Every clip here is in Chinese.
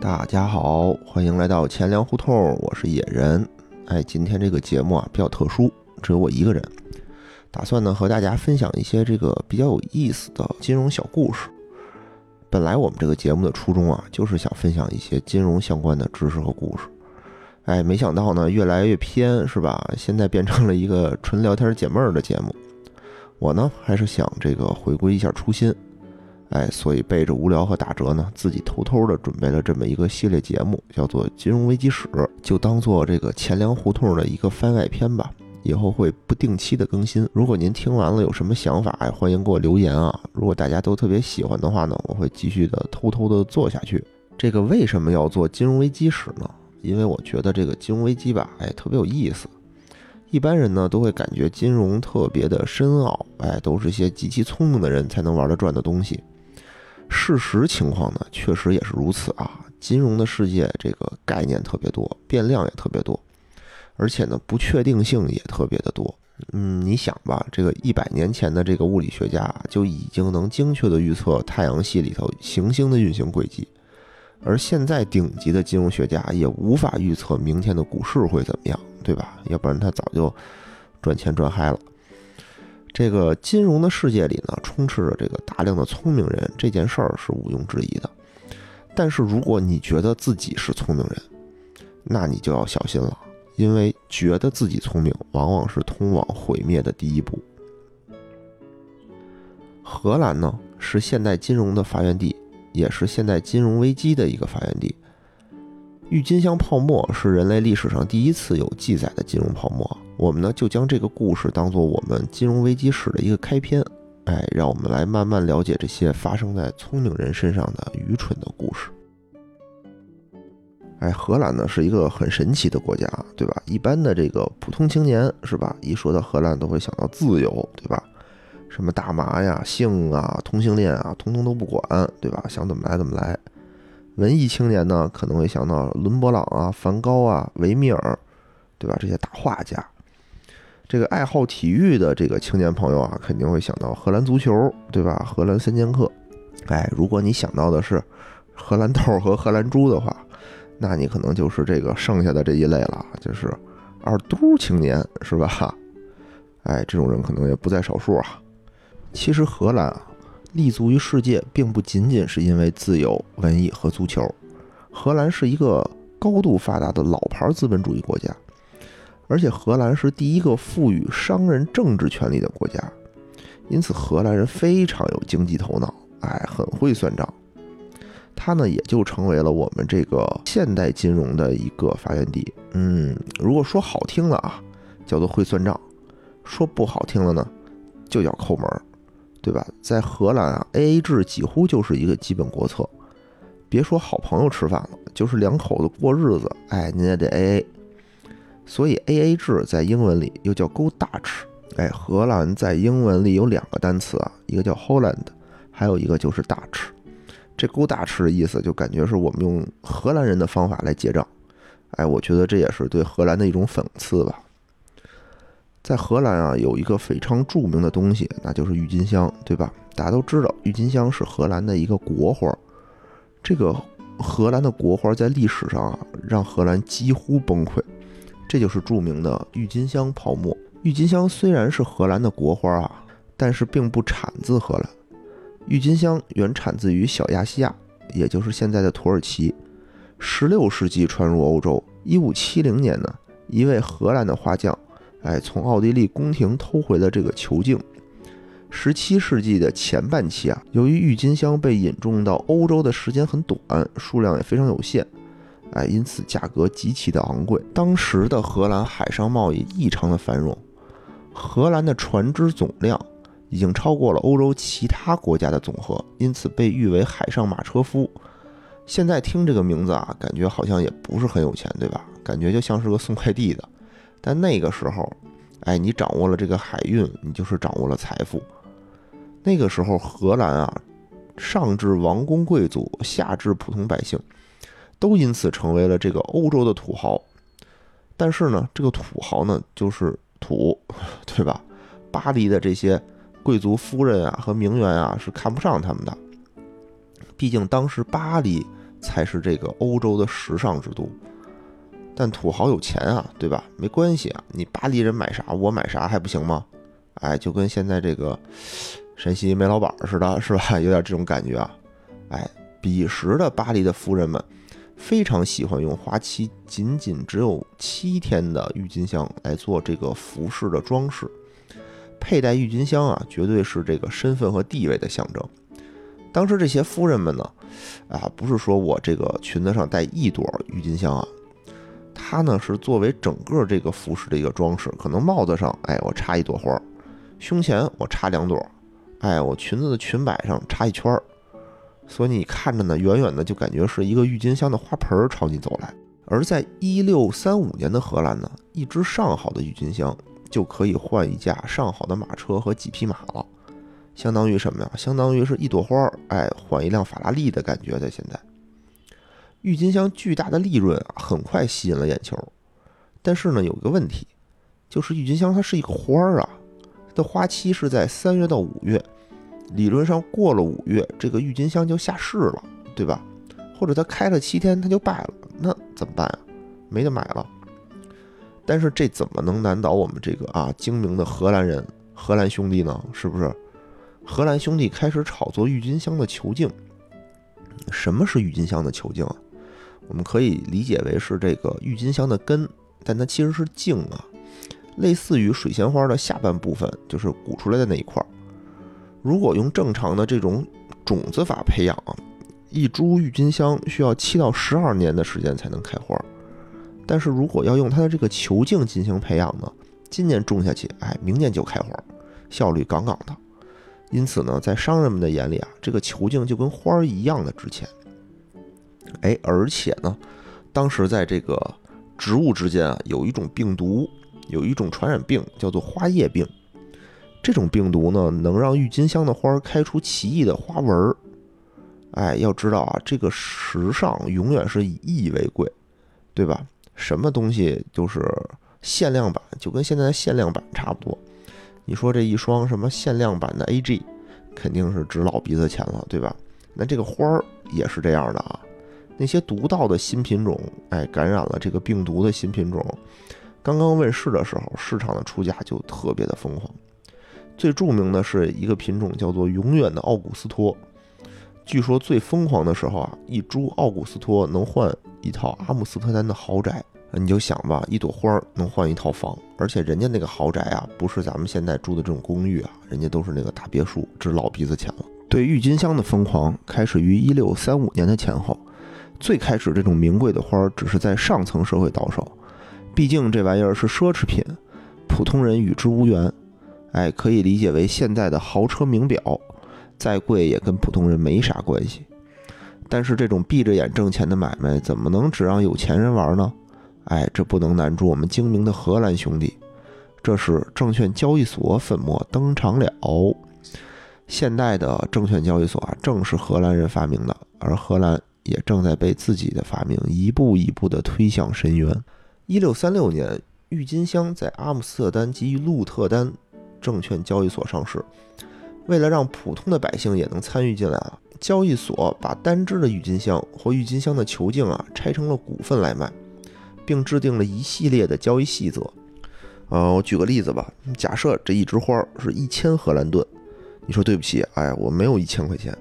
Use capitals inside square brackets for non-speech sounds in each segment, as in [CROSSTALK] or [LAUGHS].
大家好，欢迎来到钱粮胡同，我是野人。哎，今天这个节目啊比较特殊，只有我一个人，打算呢和大家分享一些这个比较有意思的金融小故事。本来我们这个节目的初衷啊，就是想分享一些金融相关的知识和故事。哎，没想到呢越来越偏，是吧？现在变成了一个纯聊天解闷儿的节目。我呢还是想这个回归一下初心。哎，所以背着无聊和打折呢，自己偷偷的准备了这么一个系列节目，叫做《金融危机史》，就当做这个钱粮胡同的一个番外篇吧。以后会不定期的更新。如果您听完了有什么想法，哎，欢迎给我留言啊。如果大家都特别喜欢的话呢，我会继续的偷偷的做下去。这个为什么要做金融危机史呢？因为我觉得这个金融危机吧，哎，特别有意思。一般人呢都会感觉金融特别的深奥，哎，都是些极其聪明的人才能玩得转的东西。事实情况呢，确实也是如此啊。金融的世界，这个概念特别多，变量也特别多，而且呢，不确定性也特别的多。嗯，你想吧，这个一百年前的这个物理学家就已经能精确的预测太阳系里头行星的运行轨迹，而现在顶级的金融学家也无法预测明天的股市会怎么样，对吧？要不然他早就赚钱赚嗨了。这个金融的世界里呢，充斥着这个大量的聪明人，这件事儿是毋庸置疑的。但是如果你觉得自己是聪明人，那你就要小心了，因为觉得自己聪明，往往是通往毁灭的第一步。荷兰呢，是现代金融的发源地，也是现代金融危机的一个发源地。郁金香泡沫是人类历史上第一次有记载的金融泡沫。我们呢就将这个故事当做我们金融危机史的一个开篇，哎，让我们来慢慢了解这些发生在聪明人身上的愚蠢的故事。哎，荷兰呢是一个很神奇的国家，对吧？一般的这个普通青年是吧，一说到荷兰都会想到自由，对吧？什么大麻呀、性啊、同性恋啊，通通都不管，对吧？想怎么来怎么来。文艺青年呢可能会想到伦勃朗啊、梵高啊、维米尔，对吧？这些大画家。这个爱好体育的这个青年朋友啊，肯定会想到荷兰足球，对吧？荷兰三剑客。哎，如果你想到的是荷兰豆和荷兰猪的话，那你可能就是这个剩下的这一类了，就是二嘟青年，是吧？[LAUGHS] 哎，这种人可能也不在少数啊。其实荷兰啊，立足于世界，并不仅仅是因为自由、文艺和足球。荷兰是一个高度发达的老牌资本主义国家。而且荷兰是第一个赋予商人政治权利的国家，因此荷兰人非常有经济头脑，哎，很会算账。他呢也就成为了我们这个现代金融的一个发源地。嗯，如果说好听了啊，叫做会算账；说不好听了呢，就叫抠门儿，对吧？在荷兰啊，A A 制几乎就是一个基本国策。别说好朋友吃饭了，就是两口子过日子，哎，您也得 A A。所以 A A 制在英文里又叫 Go Dutch，哎，荷兰在英文里有两个单词啊，一个叫 Holland，还有一个就是 Dutch。这 Go Dutch 的意思就感觉是我们用荷兰人的方法来结账，哎，我觉得这也是对荷兰的一种讽刺吧。在荷兰啊，有一个非常著名的东西，那就是郁金香，对吧？大家都知道，郁金香是荷兰的一个国花。这个荷兰的国花在历史上啊，让荷兰几乎崩溃。这就是著名的郁金香泡沫。郁金香虽然是荷兰的国花啊，但是并不产自荷兰。郁金香原产自于小亚细亚，也就是现在的土耳其。十六世纪传入欧洲。一五七零年呢，一位荷兰的画匠，哎，从奥地利宫廷偷回的这个球镜。十七世纪的前半期啊，由于郁金香被引种到欧洲的时间很短，数量也非常有限。哎，因此价格极其的昂贵。当时的荷兰海上贸易异常的繁荣，荷兰的船只总量已经超过了欧洲其他国家的总和，因此被誉为“海上马车夫”。现在听这个名字啊，感觉好像也不是很有钱，对吧？感觉就像是个送快递的。但那个时候，哎，你掌握了这个海运，你就是掌握了财富。那个时候，荷兰啊，上至王公贵族，下至普通百姓。都因此成为了这个欧洲的土豪，但是呢，这个土豪呢就是土，[LAUGHS] 对吧？巴黎的这些贵族夫人啊和名媛啊是看不上他们的，毕竟当时巴黎才是这个欧洲的时尚之都。但土豪有钱啊，对吧？没关系啊，你巴黎人买啥我买啥还不行吗？哎，就跟现在这个山西煤老板似的，是吧？有点这种感觉啊。哎，彼时的巴黎的夫人们非常喜欢用花期仅仅只有七天的郁金香来做这个服饰的装饰。佩戴郁金香啊，绝对是这个身份和地位的象征。当时这些夫人们呢，啊，不是说我这个裙子上戴一朵郁金香啊。它呢是作为整个这个服饰的一个装饰，可能帽子上，哎，我插一朵花儿；胸前我插两朵，哎，我裙子的裙摆上插一圈儿。所以你看着呢，远远的就感觉是一个郁金香的花盆儿朝你走来。而在一六三五年的荷兰呢，一支上好的郁金香就可以换一架上好的马车和几匹马了，相当于什么呀？相当于是一朵花儿，哎，换一辆法拉利的感觉，在现在。郁金香巨大的利润啊，很快吸引了眼球。但是呢，有一个问题，就是郁金香它是一个花儿啊，它的花期是在三月到五月，理论上过了五月，这个郁金香就下市了，对吧？或者它开了七天它就败了，那怎么办啊？没得买了。但是这怎么能难倒我们这个啊精明的荷兰人、荷兰兄弟呢？是不是？荷兰兄弟开始炒作郁金香的球茎。什么是郁金香的球茎啊？我们可以理解为是这个郁金香的根，但它其实是茎啊，类似于水仙花的下半部分，就是鼓出来的那一块儿。如果用正常的这种种子法培养，一株郁金香需要七到十二年的时间才能开花。但是如果要用它的这个球茎进行培养呢，今年种下去，哎，明年就开花，效率杠杠的。因此呢，在商人们的眼里啊，这个球茎就跟花儿一样的值钱。哎，而且呢，当时在这个植物之间啊，有一种病毒，有一种传染病，叫做花叶病。这种病毒呢，能让郁金香的花开出奇异的花纹儿。哎，要知道啊，这个时尚永远是以易为贵，对吧？什么东西就是限量版，就跟现在的限量版差不多。你说这一双什么限量版的 A.G，肯定是值老鼻子钱了，对吧？那这个花儿也是这样的啊。那些独到的新品种，哎，感染了这个病毒的新品种，刚刚问世的时候，市场的出价就特别的疯狂。最著名的是一个品种叫做“永远的奥古斯托”，据说最疯狂的时候啊，一株奥古斯托能换一套阿姆斯特丹的豪宅。你就想吧，一朵花能换一套房，而且人家那个豪宅啊，不是咱们现在住的这种公寓啊，人家都是那个大别墅，值老鼻子钱了。对郁金香的疯狂开始于一六三五年的前后。最开始，这种名贵的花只是在上层社会到手，毕竟这玩意儿是奢侈品，普通人与之无缘。哎，可以理解为现在的豪车名表，再贵也跟普通人没啥关系。但是这种闭着眼挣钱的买卖，怎么能只让有钱人玩呢？哎，这不能难住我们精明的荷兰兄弟。这时，证券交易所粉墨登场了。现代的证券交易所啊，正是荷兰人发明的，而荷兰。也正在被自己的发明一步一步地推向深渊。一六三六年，郁金香在阿姆斯特丹及鹿特丹证券交易所上市。为了让普通的百姓也能参与进来啊，交易所把单支的郁金香或郁金香的球茎啊拆成了股份来卖，并制定了一系列的交易细则。呃，我举个例子吧，假设这一枝花是一千荷兰盾，你说对不起，哎，我没有一千块钱。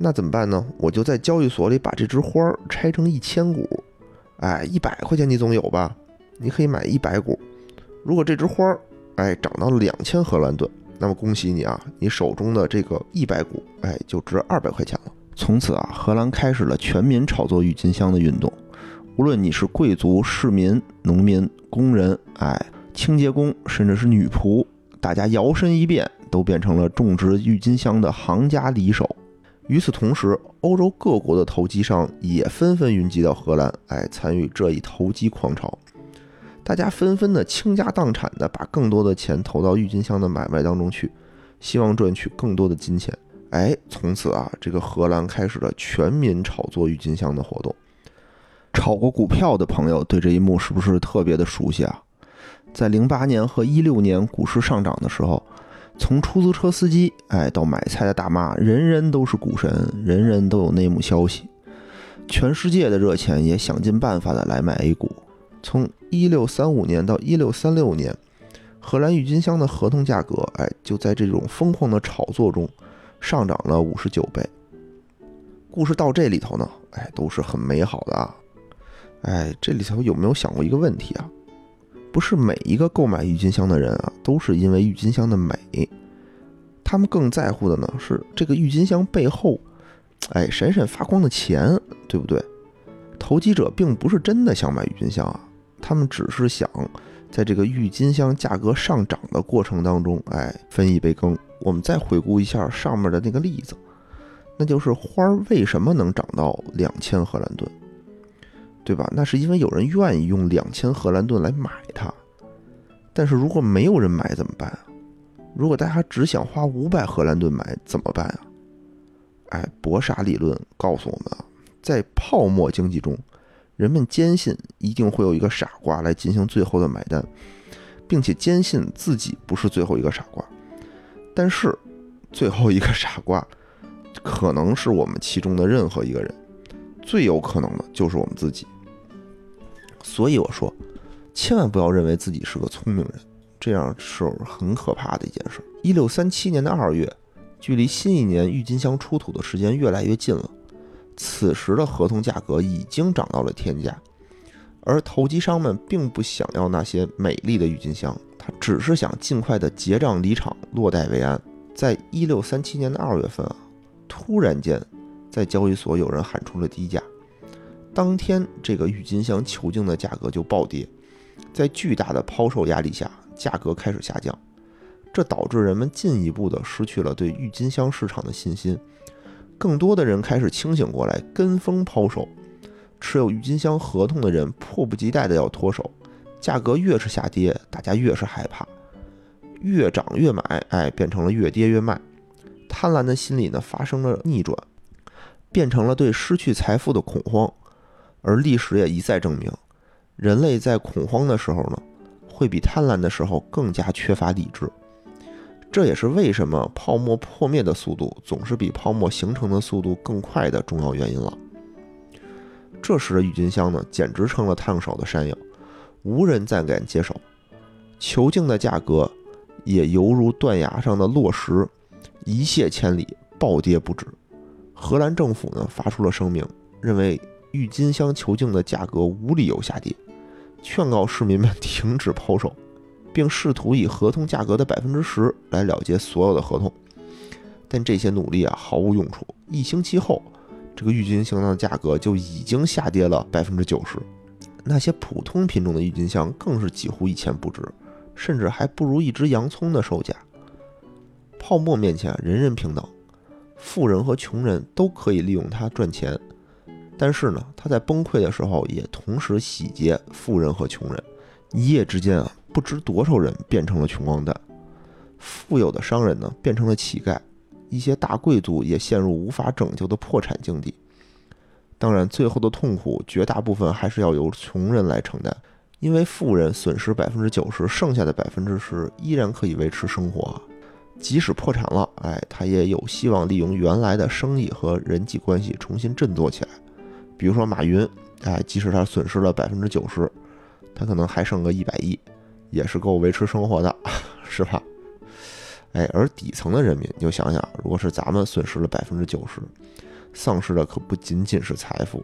那怎么办呢？我就在交易所里把这枝花拆成一千股，哎，一百块钱你总有吧？你可以买一百股。如果这枝花哎涨到了两千荷兰盾，那么恭喜你啊，你手中的这个一百股，哎，就值二百块钱了。从此啊，荷兰开始了全民炒作郁金香的运动。无论你是贵族、市民、农民、工人，哎，清洁工，甚至是女仆，大家摇身一变，都变成了种植郁金香的行家里手。与此同时，欧洲各国的投机商也纷纷云集到荷兰，哎，参与这一投机狂潮。大家纷纷的倾家荡产的把更多的钱投到郁金香的买卖当中去，希望赚取更多的金钱。哎，从此啊，这个荷兰开始了全民炒作郁金香的活动。炒过股票的朋友对这一幕是不是特别的熟悉啊？在零八年和一六年股市上涨的时候。从出租车司机，哎，到买菜的大妈，人人都是股神，人人都有内幕消息。全世界的热钱也想尽办法的来买 A 股。从一六三五年到一六三六年，荷兰郁金香的合同价格，哎，就在这种疯狂的炒作中上涨了五十九倍。故事到这里头呢，哎，都是很美好的啊。哎，这里头有没有想过一个问题啊？不是每一个购买郁金香的人啊，都是因为郁金香的美，他们更在乎的呢是这个郁金香背后，哎，闪闪发光的钱，对不对？投机者并不是真的想买郁金香啊，他们只是想在这个郁金香价格上涨的过程当中，哎，分一杯羹。我们再回顾一下上面的那个例子，那就是花儿为什么能涨到两千荷兰盾？对吧？那是因为有人愿意用两千荷兰盾来买它，但是如果没有人买怎么办啊？如果大家只想花五百荷兰盾买怎么办啊？哎，博傻理论告诉我们啊，在泡沫经济中，人们坚信一定会有一个傻瓜来进行最后的买单，并且坚信自己不是最后一个傻瓜。但是，最后一个傻瓜可能是我们其中的任何一个人，最有可能的就是我们自己。所以我说，千万不要认为自己是个聪明人，这样是很可怕的一件事。一六三七年的二月，距离新一年郁金香出土的时间越来越近了。此时的合同价格已经涨到了天价，而投机商们并不想要那些美丽的郁金香，他只是想尽快的结账离场，落袋为安。在一六三七年的二月份啊，突然间，在交易所有人喊出了低价。当天，这个郁金香球茎的价格就暴跌，在巨大的抛售压力下，价格开始下降，这导致人们进一步的失去了对郁金香市场的信心，更多的人开始清醒过来，跟风抛售，持有郁金香合同的人迫不及待的要脱手，价格越是下跌，大家越是害怕，越涨越买，哎，变成了越跌越卖，贪婪的心理呢发生了逆转，变成了对失去财富的恐慌。而历史也一再证明，人类在恐慌的时候呢，会比贪婪的时候更加缺乏理智。这也是为什么泡沫破灭的速度总是比泡沫形成的速度更快的重要原因了。这时的郁金香呢，简直成了烫手的山药，无人再敢接手。球茎的价格也犹如断崖上的落石，一泻千里，暴跌不止。荷兰政府呢，发出了声明，认为。郁金香球茎的价格无理由下跌，劝告市民们停止抛售，并试图以合同价格的百分之十来了结所有的合同。但这些努力啊毫无用处。一星期后，这个郁金香的价格就已经下跌了百分之九十。那些普通品种的郁金香更是几乎一钱不值，甚至还不如一只洋葱的售价。泡沫面前，人人平等，富人和穷人都可以利用它赚钱。但是呢，他在崩溃的时候也同时洗劫富人和穷人，一夜之间啊，不知多少人变成了穷光蛋，富有的商人呢变成了乞丐，一些大贵族也陷入无法拯救的破产境地。当然，最后的痛苦绝大部分还是要由穷人来承担，因为富人损失百分之九十，剩下的百分之十依然可以维持生活，即使破产了，哎，他也有希望利用原来的生意和人际关系重新振作起来。比如说马云，哎，即使他损失了百分之九十，他可能还剩个一百亿，也是够维持生活的，[LAUGHS] 是吧？哎，而底层的人民，你就想想，如果是咱们损失了百分之九十，丧失的可不仅仅是财富，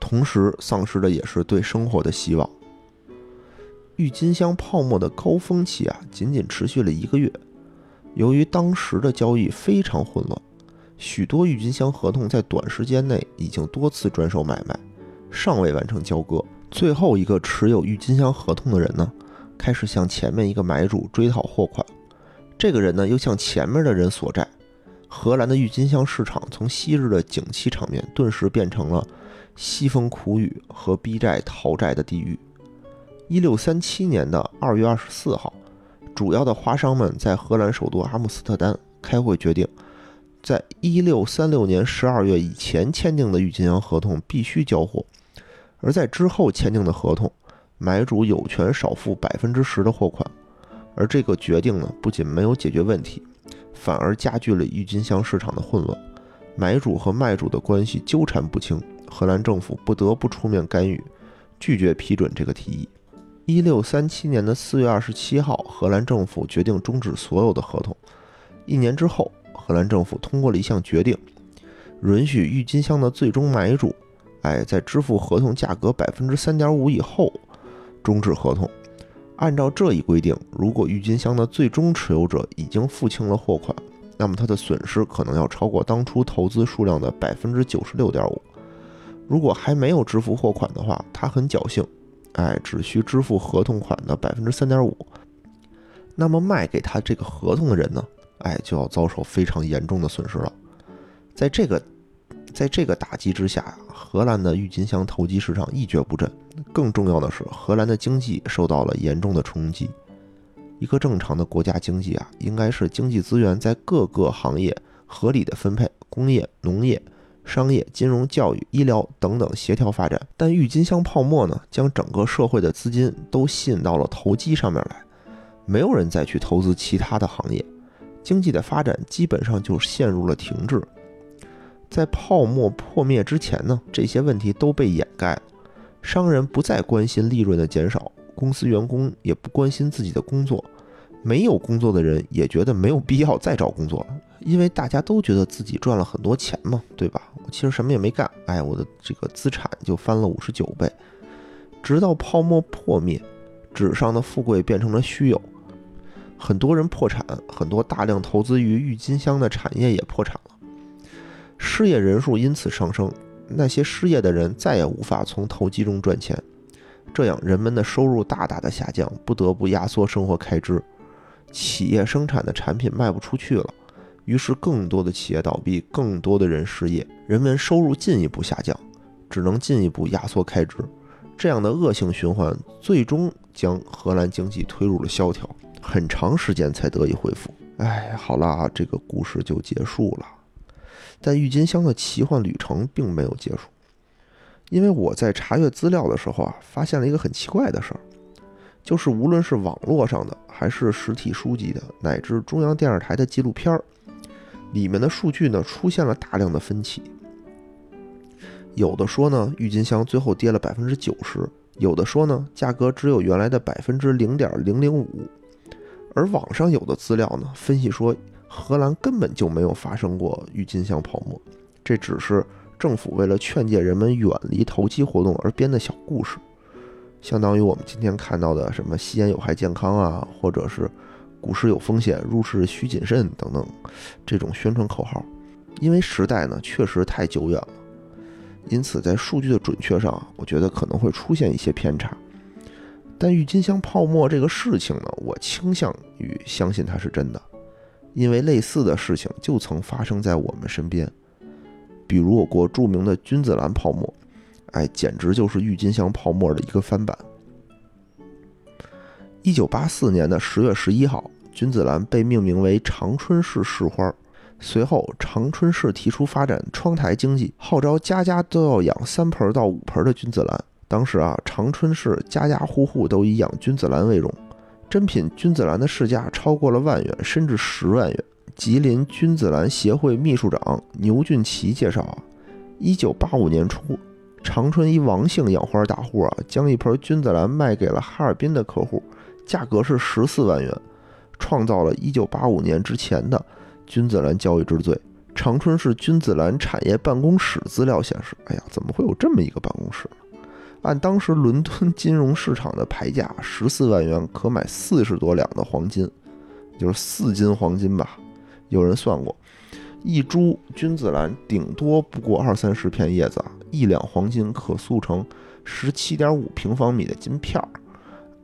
同时丧失的也是对生活的希望。郁金香泡沫的高峰期啊，仅仅持续了一个月，由于当时的交易非常混乱。许多郁金香合同在短时间内已经多次转手买卖，尚未完成交割。最后一个持有郁金香合同的人呢，开始向前面一个买主追讨货款。这个人呢，又向前面的人索债。荷兰的郁金香市场从昔日的景气场面，顿时变成了凄风苦雨和逼债逃债的地狱。一六三七年的二月二十四号，主要的花商们在荷兰首都阿姆斯特丹开会决定。在一六三六年十二月以前签订的郁金香合同必须交货，而在之后签订的合同，买主有权少付百分之十的货款。而这个决定呢，不仅没有解决问题，反而加剧了郁金香市场的混乱，买主和卖主的关系纠缠不清，荷兰政府不得不出面干预，拒绝批准这个提议。一六三七年的四月二十七号，荷兰政府决定终止所有的合同。一年之后，荷兰政府通过了一项决定，允许郁金香的最终买主，哎，在支付合同价格百分之三点五以后终止合同。按照这一规定，如果郁金香的最终持有者已经付清了货款，那么他的损失可能要超过当初投资数量的百分之九十六点五。如果还没有支付货款的话，他很侥幸。哎，只需支付合同款的百分之三点五，那么卖给他这个合同的人呢？哎，就要遭受非常严重的损失了。在这个，在这个打击之下，荷兰的郁金香投机市场一蹶不振。更重要的是，荷兰的经济受到了严重的冲击。一个正常的国家经济啊，应该是经济资源在各个行业合理的分配，工业、农业。商业、金融、教育、医疗等等协调发展，但郁金香泡沫呢，将整个社会的资金都吸引到了投机上面来，没有人再去投资其他的行业，经济的发展基本上就陷入了停滞。在泡沫破灭之前呢，这些问题都被掩盖了，商人不再关心利润的减少，公司员工也不关心自己的工作。没有工作的人也觉得没有必要再找工作了，因为大家都觉得自己赚了很多钱嘛，对吧？我其实什么也没干，哎，我的这个资产就翻了五十九倍。直到泡沫破灭，纸上的富贵变成了虚有，很多人破产，很多大量投资于郁金香的产业也破产了，失业人数因此上升，那些失业的人再也无法从投机中赚钱，这样人们的收入大大的下降，不得不压缩生活开支。企业生产的产品卖不出去了，于是更多的企业倒闭，更多的人失业，人们收入进一步下降，只能进一步压缩开支。这样的恶性循环最终将荷兰经济推入了萧条，很长时间才得以恢复。哎，好了，这个故事就结束了。但郁金香的奇幻旅程并没有结束，因为我在查阅资料的时候啊，发现了一个很奇怪的事儿。就是无论是网络上的，还是实体书籍的，乃至中央电视台的纪录片儿，里面的数据呢出现了大量的分歧。有的说呢，郁金香最后跌了百分之九十；有的说呢，价格只有原来的百分之零点零零五。而网上有的资料呢，分析说荷兰根本就没有发生过郁金香泡沫，这只是政府为了劝诫人们远离投机活动而编的小故事。相当于我们今天看到的什么吸烟有害健康啊，或者是股市有风险，入市需谨慎等等这种宣传口号，因为时代呢确实太久远了，因此在数据的准确上，我觉得可能会出现一些偏差。但郁金香泡沫这个事情呢，我倾向于相信它是真的，因为类似的事情就曾发生在我们身边，比如我国著名的君子兰泡沫。哎，简直就是郁金香泡沫的一个翻版。一九八四年的十月十一号，君子兰被命名为长春市市花。随后，长春市提出发展窗台经济，号召家家都要养三盆到五盆的君子兰。当时啊，长春市家家户户都以养君子兰为荣，珍品君子兰的市价超过了万元，甚至十万元。吉林君子兰协会秘书长牛俊奇介绍啊，一九八五年初。长春一王姓养花大户啊，将一盆君子兰卖给了哈尔滨的客户，价格是十四万元，创造了一九八五年之前的君子兰交易之最。长春市君子兰产业办公室资料显示，哎呀，怎么会有这么一个办公室？按当时伦敦 [LAUGHS] 金融市场的牌价，十四万元可买四十多两的黄金，就是四斤黄金吧。有人算过，一株君子兰顶多不过二三十片叶子。一两黄金可塑成十七点五平方米的金片儿，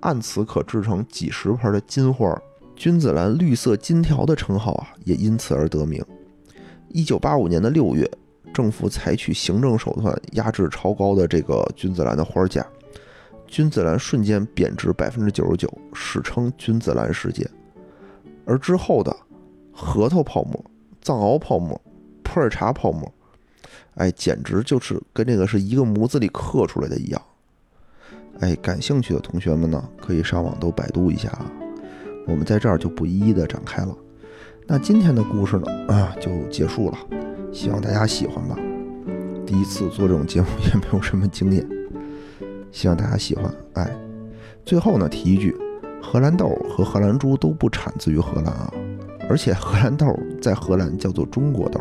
按此可制成几十盆的金花。君子兰绿色金条的称号啊，也因此而得名。一九八五年的六月，政府采取行政手段压制超高的这个君子兰的花价，君子兰瞬间贬值百分之九十九，史称“君子兰事件”。而之后的核桃泡沫、藏獒泡沫、普洱茶泡沫。哎，简直就是跟这个是一个模子里刻出来的一样。哎，感兴趣的同学们呢，可以上网都百度一下啊。我们在这儿就不一一的展开了。那今天的故事呢，啊，就结束了。希望大家喜欢吧。第一次做这种节目，也没有什么经验，希望大家喜欢。哎，最后呢，提一句，荷兰豆和荷兰猪都不产自于荷兰啊，而且荷兰豆在荷兰叫做中国豆。